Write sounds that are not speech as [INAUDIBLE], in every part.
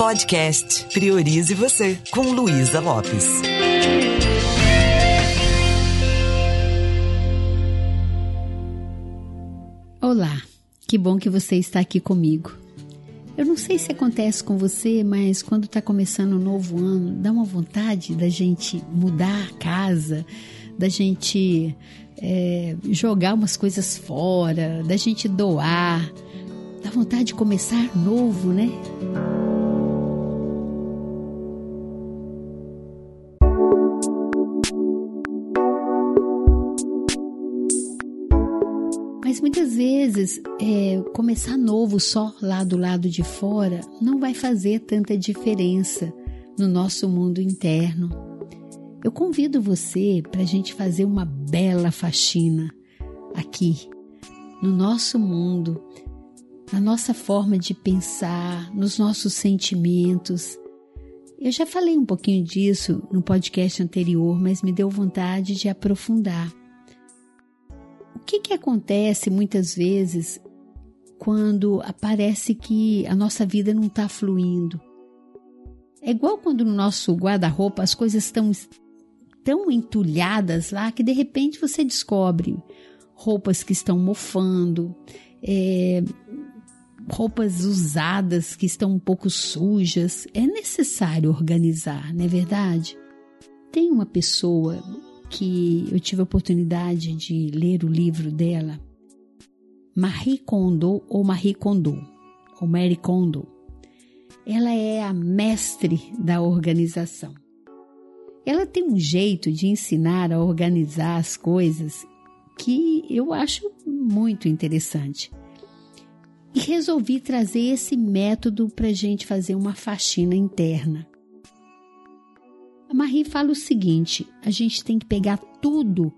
Podcast Priorize Você, com Luísa Lopes. Olá, que bom que você está aqui comigo. Eu não sei se acontece com você, mas quando está começando um novo ano, dá uma vontade da gente mudar a casa, da gente é, jogar umas coisas fora, da gente doar. Dá vontade de começar novo, né? Vezes é, começar novo só lá do lado de fora não vai fazer tanta diferença no nosso mundo interno. Eu convido você para a gente fazer uma bela faxina aqui, no nosso mundo, na nossa forma de pensar, nos nossos sentimentos. Eu já falei um pouquinho disso no podcast anterior, mas me deu vontade de aprofundar. O que, que acontece muitas vezes quando aparece que a nossa vida não está fluindo? É igual quando no nosso guarda-roupa as coisas estão tão entulhadas lá que de repente você descobre roupas que estão mofando, é, roupas usadas que estão um pouco sujas. É necessário organizar, não é verdade? Tem uma pessoa que eu tive a oportunidade de ler o livro dela, Marie Kondo ou Marie Kondo, ou Mary Kondo. Ela é a mestre da organização. Ela tem um jeito de ensinar a organizar as coisas que eu acho muito interessante. E resolvi trazer esse método para a gente fazer uma faxina interna. A Marie fala o seguinte: a gente tem que pegar tudo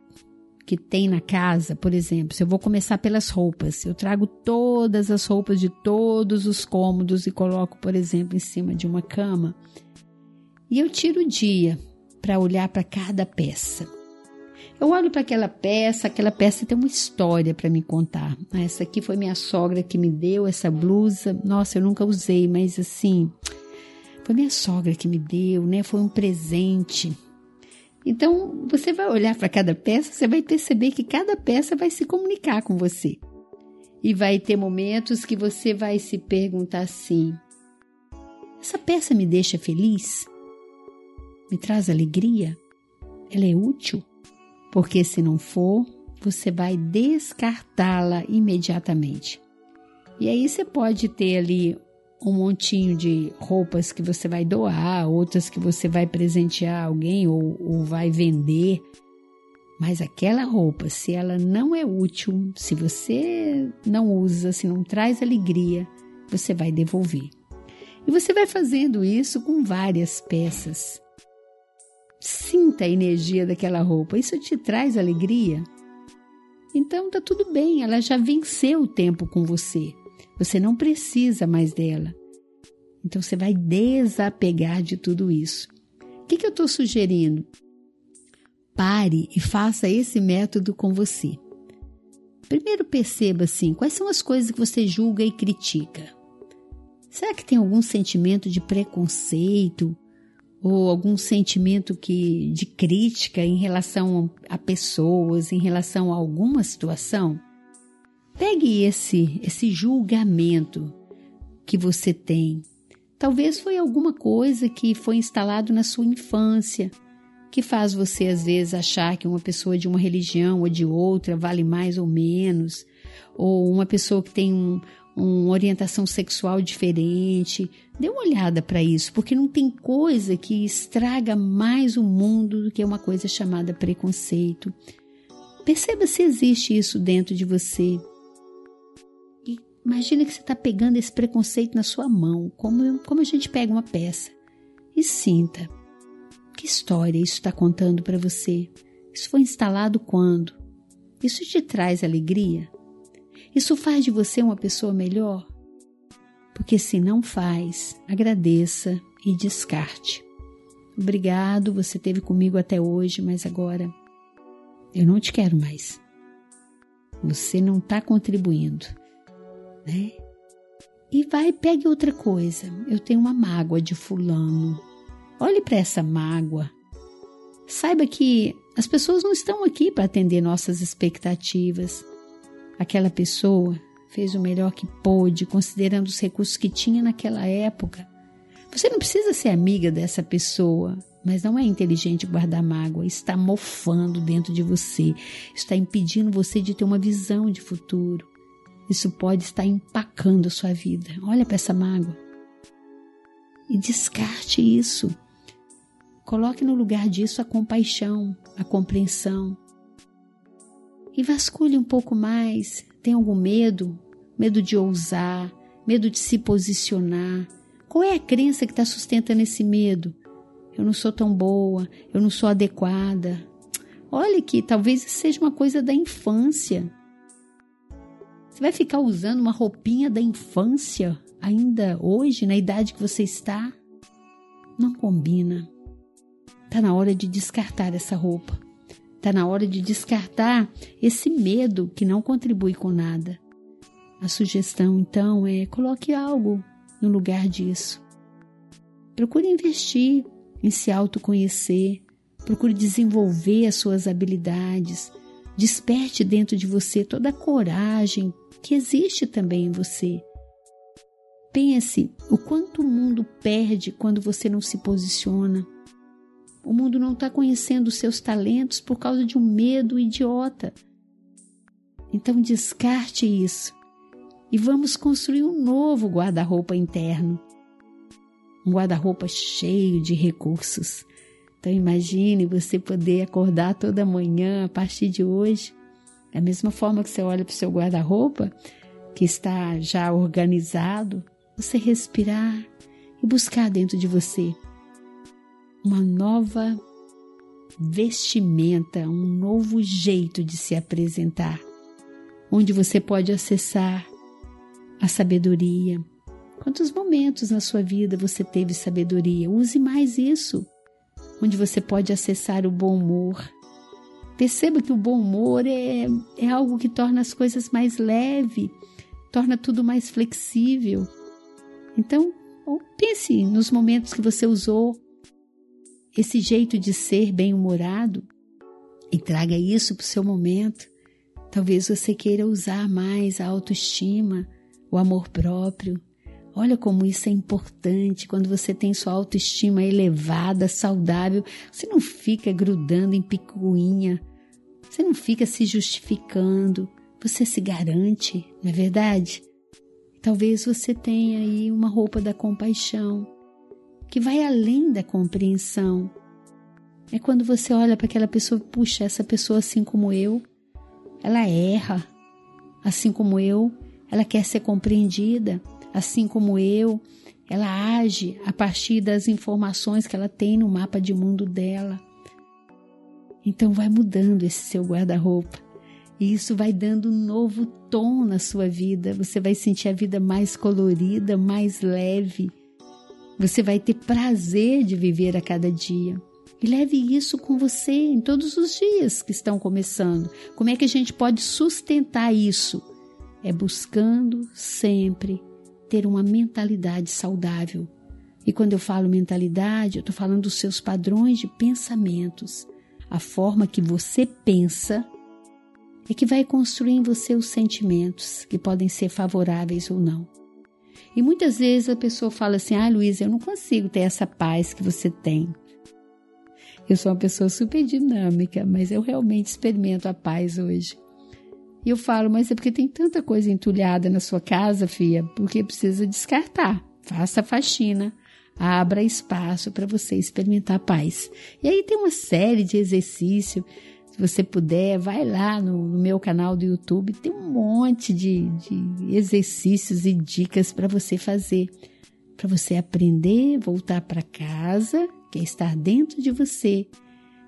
que tem na casa, por exemplo, se eu vou começar pelas roupas, eu trago todas as roupas de todos os cômodos e coloco, por exemplo, em cima de uma cama. E eu tiro o dia para olhar para cada peça. Eu olho para aquela peça, aquela peça tem uma história para me contar. Essa aqui foi minha sogra que me deu essa blusa. Nossa, eu nunca usei, mas assim, foi minha sogra que me deu, né? Foi um presente. Então, você vai olhar para cada peça, você vai perceber que cada peça vai se comunicar com você. E vai ter momentos que você vai se perguntar assim: essa peça me deixa feliz? Me traz alegria? Ela é útil? Porque se não for, você vai descartá-la imediatamente. E aí você pode ter ali um montinho de roupas que você vai doar, outras que você vai presentear alguém ou, ou vai vender. Mas aquela roupa, se ela não é útil, se você não usa, se não traz alegria, você vai devolver. E você vai fazendo isso com várias peças. Sinta a energia daquela roupa. Isso te traz alegria? Então tá tudo bem, ela já venceu o tempo com você. Você não precisa mais dela. Então você vai desapegar de tudo isso. O que, que eu estou sugerindo? Pare e faça esse método com você. Primeiro perceba assim, quais são as coisas que você julga e critica. Será que tem algum sentimento de preconceito ou algum sentimento que de crítica em relação a pessoas, em relação a alguma situação, pegue esse esse julgamento que você tem. Talvez foi alguma coisa que foi instalado na sua infância, que faz você às vezes achar que uma pessoa de uma religião ou de outra vale mais ou menos, ou uma pessoa que tem um, uma orientação sexual diferente. Dê uma olhada para isso, porque não tem coisa que estraga mais o mundo do que uma coisa chamada preconceito. Perceba se existe isso dentro de você. Imagina que você está pegando esse preconceito na sua mão, como, como a gente pega uma peça. E sinta. Que história isso está contando para você? Isso foi instalado quando? Isso te traz alegria? Isso faz de você uma pessoa melhor? Porque se não faz, agradeça e descarte. Obrigado, você esteve comigo até hoje, mas agora eu não te quero mais. Você não está contribuindo, né? E vai, pegue outra coisa. Eu tenho uma mágoa de fulano. Olhe para essa mágoa. Saiba que as pessoas não estão aqui para atender nossas expectativas. Aquela pessoa fez o melhor que pôde, considerando os recursos que tinha naquela época. Você não precisa ser amiga dessa pessoa, mas não é inteligente guardar mágoa, está mofando dentro de você, está impedindo você de ter uma visão de futuro. Isso pode estar empacando a sua vida. Olha para essa mágoa e descarte isso. Coloque no lugar disso a compaixão, a compreensão. E vasculhe um pouco mais. Tem algum medo? Medo de ousar, medo de se posicionar. Qual é a crença que está sustentando esse medo? Eu não sou tão boa, eu não sou adequada. Olha que talvez seja uma coisa da infância. Você vai ficar usando uma roupinha da infância ainda hoje, na idade que você está? Não combina. Está na hora de descartar essa roupa. Está na hora de descartar esse medo que não contribui com nada. A sugestão, então, é coloque algo no lugar disso. Procure investir em se autoconhecer, procure desenvolver as suas habilidades, desperte dentro de você toda a coragem que existe também em você. Pense o quanto o mundo perde quando você não se posiciona. O mundo não está conhecendo os seus talentos por causa de um medo idiota. Então descarte isso e vamos construir um novo guarda-roupa interno. Um guarda-roupa cheio de recursos. Então imagine você poder acordar toda manhã a partir de hoje da mesma forma que você olha para o seu guarda-roupa, que está já organizado, você respirar e buscar dentro de você uma nova vestimenta, um novo jeito de se apresentar, onde você pode acessar a sabedoria. Quantos momentos na sua vida você teve sabedoria? Use mais isso, onde você pode acessar o bom humor, Perceba que o bom humor é, é algo que torna as coisas mais leve, torna tudo mais flexível. Então, pense nos momentos que você usou esse jeito de ser bem-humorado e traga isso para o seu momento. Talvez você queira usar mais a autoestima, o amor próprio. Olha como isso é importante quando você tem sua autoestima elevada, saudável. Você não fica grudando em picuinha você não fica se justificando, você se garante, não é verdade? Talvez você tenha aí uma roupa da compaixão, que vai além da compreensão. É quando você olha para aquela pessoa, puxa, essa pessoa assim como eu, ela erra, assim como eu, ela quer ser compreendida, assim como eu, ela age a partir das informações que ela tem no mapa de mundo dela. Então vai mudando esse seu guarda-roupa. E isso vai dando um novo tom na sua vida. Você vai sentir a vida mais colorida, mais leve. Você vai ter prazer de viver a cada dia. E leve isso com você em todos os dias que estão começando. Como é que a gente pode sustentar isso? É buscando sempre ter uma mentalidade saudável. E quando eu falo mentalidade, eu estou falando dos seus padrões de pensamentos a forma que você pensa é que vai construir em você os sentimentos que podem ser favoráveis ou não. E muitas vezes a pessoa fala assim: Ah, Luísa, eu não consigo ter essa paz que você tem. Eu sou uma pessoa super dinâmica, mas eu realmente experimento a paz hoje. E eu falo, mas é porque tem tanta coisa entulhada na sua casa, filha, porque precisa descartar. Faça a faxina, abra espaço para você experimentar a paz. E aí tem uma série de exercícios. Se você puder, vai lá no, no meu canal do YouTube, tem um monte de, de exercícios e dicas para você fazer. Para você aprender, voltar para casa, que é estar dentro de você,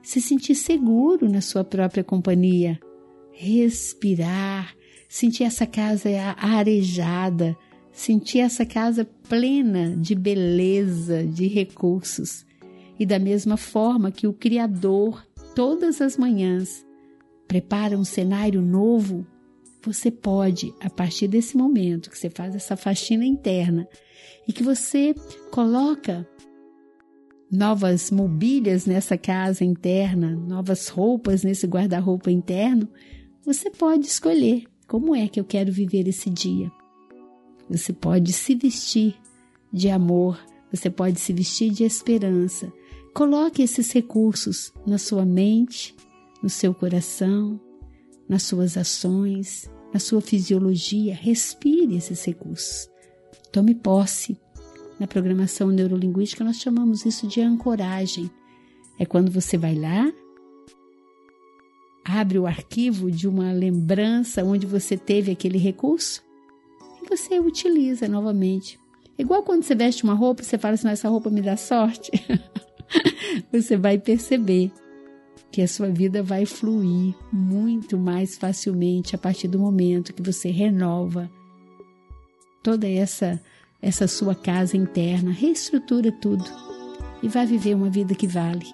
se sentir seguro na sua própria companhia, respirar, sentir essa casa arejada, sentir essa casa plena de beleza, de recursos. E da mesma forma que o Criador, todas as manhãs, prepara um cenário novo, você pode, a partir desse momento que você faz essa faxina interna e que você coloca novas mobílias nessa casa interna, novas roupas nesse guarda-roupa interno, você pode escolher como é que eu quero viver esse dia. Você pode se vestir de amor, você pode se vestir de esperança. Coloque esses recursos na sua mente, no seu coração, nas suas ações, na sua fisiologia. Respire esses recursos. Tome posse. Na programação neurolinguística, nós chamamos isso de ancoragem. É quando você vai lá, abre o arquivo de uma lembrança onde você teve aquele recurso e você utiliza novamente. Igual quando você veste uma roupa, você fala assim: essa roupa me dá sorte. [LAUGHS] você vai perceber que a sua vida vai fluir muito mais facilmente a partir do momento que você renova toda essa essa sua casa interna, reestrutura tudo e vai viver uma vida que vale.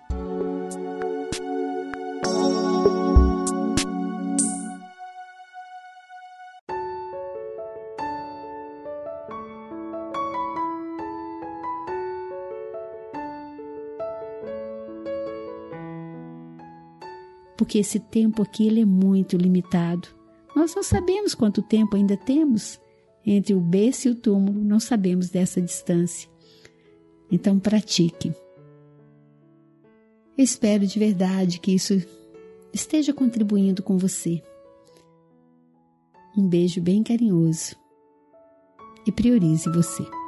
Porque esse tempo aqui ele é muito limitado. Nós não sabemos quanto tempo ainda temos entre o berço e o túmulo, não sabemos dessa distância. Então pratique. espero de verdade que isso esteja contribuindo com você. Um beijo bem carinhoso e priorize você.